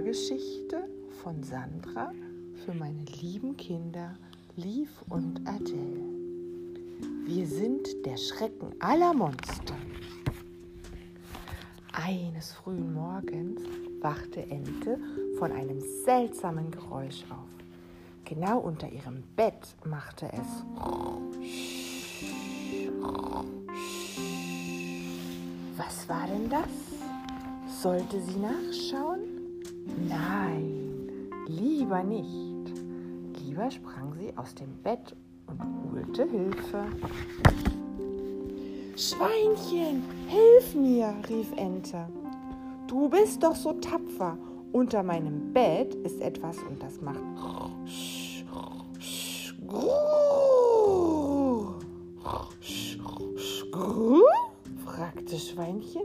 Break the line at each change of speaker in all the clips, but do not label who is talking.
Hörgeschichte von Sandra für meine lieben Kinder Liv und Adele. Wir sind der Schrecken aller Monster. Eines frühen Morgens wachte Ente von einem seltsamen Geräusch auf. Genau unter ihrem Bett machte es. Was war denn das? Sollte sie nachschauen? Nein, lieber nicht. Lieber sprang sie aus dem Bett und holte Hilfe. Schweinchen, hilf mir, rief Ente. Du bist doch so tapfer. Unter meinem Bett ist etwas und das macht. fragte Schweinchen.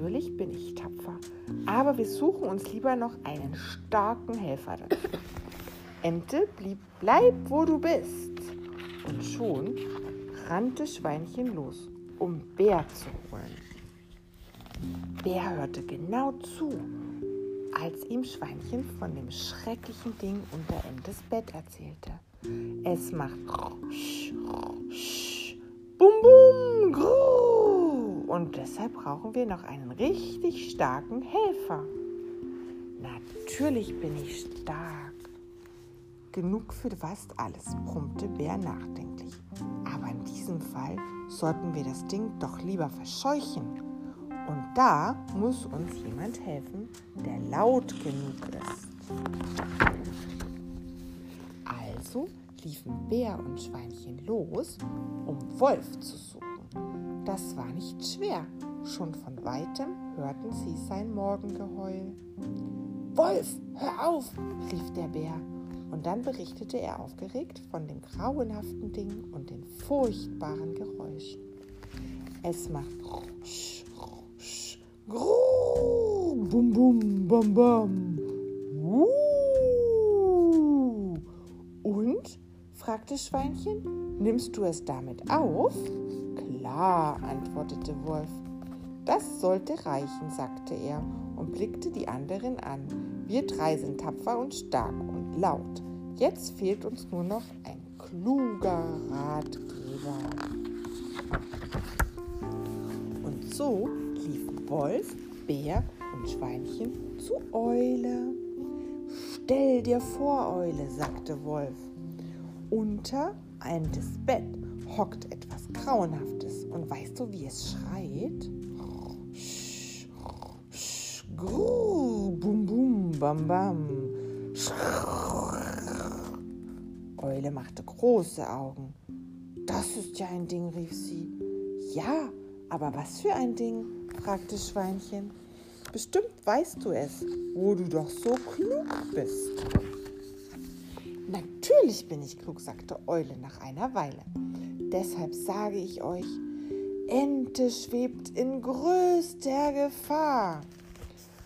Natürlich bin ich tapfer, aber wir suchen uns lieber noch einen starken Helfer dazu. Ente blieb, bleib wo du bist. Und schon rannte Schweinchen los, um Bär zu holen. Bär hörte genau zu, als ihm Schweinchen von dem schrecklichen Ding unter Entes Bett erzählte. Es macht bum bum gru und deshalb brauchen wir noch einen richtig starken Helfer. Natürlich bin ich stark. Genug für fast alles, brummte Bär nachdenklich. Aber in diesem Fall sollten wir das Ding doch lieber verscheuchen. Und da muss uns jemand helfen, der laut genug ist. Also liefen Bär und Schweinchen los, um Wolf zu suchen. Das war nicht schwer. Schon von weitem hörten sie sein Morgengeheul. Wolf, hör auf, rief der Bär und dann berichtete er aufgeregt von dem grauenhaften Ding und den furchtbaren Geräuschen. Es macht rusch, rusch, grrr, bum, bum, bum, bum. Fragte Schweinchen. Nimmst du es damit auf? Klar, antwortete Wolf. Das sollte reichen, sagte er und blickte die anderen an. Wir drei sind tapfer und stark und laut. Jetzt fehlt uns nur noch ein kluger Ratgeber. Und so liefen Wolf, Bär und Schweinchen zu Eule. Stell dir vor, Eule, sagte Wolf. Unter Entes Bett hockt etwas Grauenhaftes. Und weißt du, wie es schreit? Grrr, bum bum, bam bam. Eule machte große Augen. Das ist ja ein Ding, rief sie. Ja, aber was für ein Ding? fragte Schweinchen. Bestimmt weißt du es, wo du doch so klug bist. Natürlich bin ich klug, sagte Eule nach einer Weile. Deshalb sage ich euch, Ente schwebt in größter Gefahr.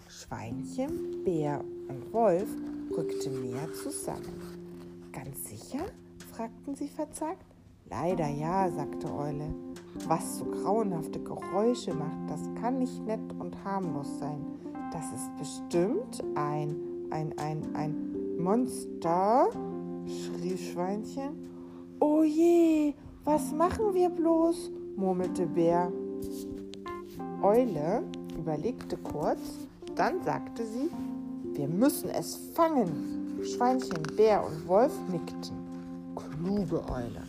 Schweinchen, Bär und Wolf rückten näher zusammen. Ganz sicher? fragten sie verzagt. Leider ja, sagte Eule. Was so grauenhafte Geräusche macht, das kann nicht nett und harmlos sein. Das ist bestimmt ein, ein, ein, ein Monster, schrie Schweinchen. Oh je, was machen wir bloß? murmelte Bär. Eule überlegte kurz dann sagte sie, wir müssen es fangen. Schweinchen, Bär und Wolf nickten. Kluge Eule.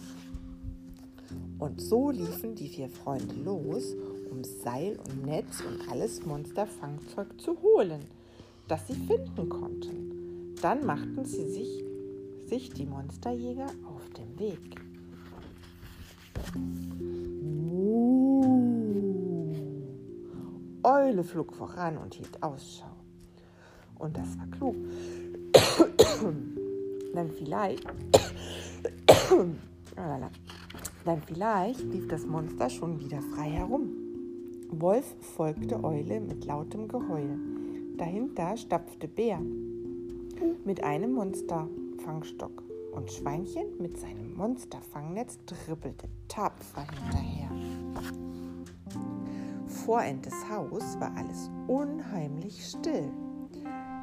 Und so liefen die vier Freunde los, um Seil und Netz und alles Monsterfangzeug zu holen, das sie finden konnten. Dann machten sie sich, sich die Monsterjäger auf den Weg. Eule flog voran und hielt Ausschau. Und das war klug. Dann vielleicht, dann vielleicht lief das Monster schon wieder frei herum. Wolf folgte Eule mit lautem Geheul. Dahinter stapfte Bär mit einem Monsterfangstock und Schweinchen mit seinem Monsterfangnetz trippelte tapfer hinterher. Vor Entes Haus war alles unheimlich still.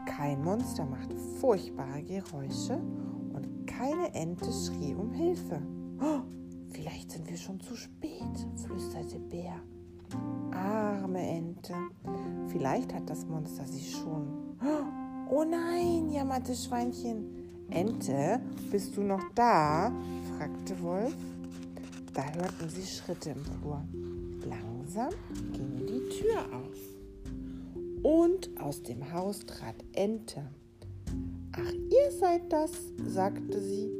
Kein Monster machte furchtbare Geräusche und keine Ente schrie um Hilfe. Oh, vielleicht sind wir schon zu spät, flüsterte Bär. Arme Ente, vielleicht hat das Monster sie schon. Oh nein, jammerte Schweinchen. Ente, bist du noch da? fragte Wolf. Da hörten sie Schritte im Flur. Langsam ging die Tür auf. Und aus dem Haus trat Ente. Ach, ihr seid das, sagte sie.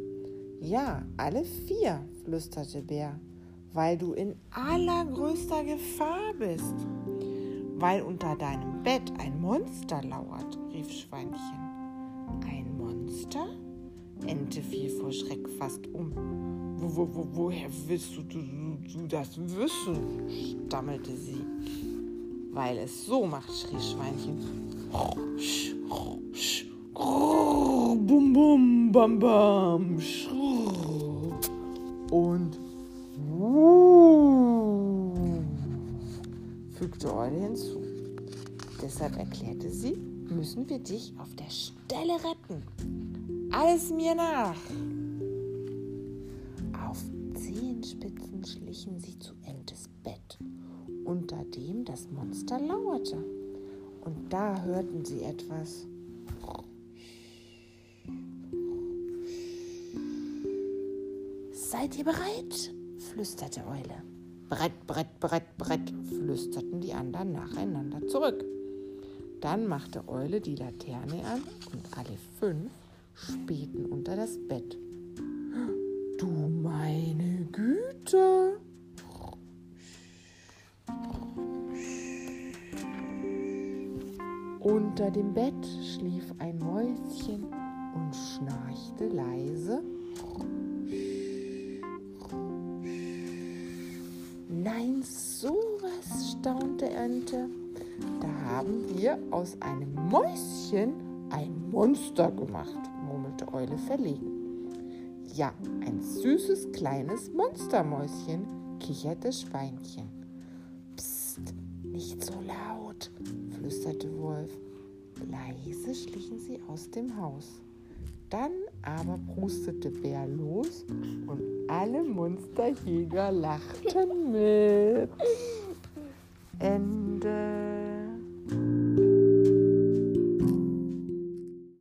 Ja, alle vier, flüsterte Bär, weil du in allergrößter Gefahr bist. Weil unter deinem Bett ein Monster lauert, rief Schweinchen. Ein Monster? Ente fiel vor Schreck fast um. Wo, wo, wo, woher willst du, du, du das wissen? stammelte sie. Weil es so macht, schrie Schweinchen. Bum, bum, bam, bam. Und fügte Eule hinzu. Deshalb erklärte sie, müssen wir dich auf der Stelle retten. Alles mir nach. Auf Zehenspitzen schlichen sie zu Entes Bett, unter dem das Monster lauerte. Und da hörten sie etwas. Seid ihr bereit? flüsterte Eule. Brett, Brett, Brett, Brett, flüsterten die anderen nacheinander zurück. Dann machte Eule die Laterne an und alle fünf spähten unter das Bett. Du meine Güte! Unter dem Bett schlief ein Mäuschen und schnarchte leise. Nein, sowas, staunte Ente. Da haben wir aus einem Mäuschen ein Monster gemacht, murmelte Eule verlegen. Ja, ein süßes kleines Monstermäuschen, kicherte Schweinchen. Psst, nicht so laut, flüsterte Wolf. Leise schlichen sie aus dem Haus. Dann aber prustete Bär los und alle Monsterjäger lachten mit. Ende.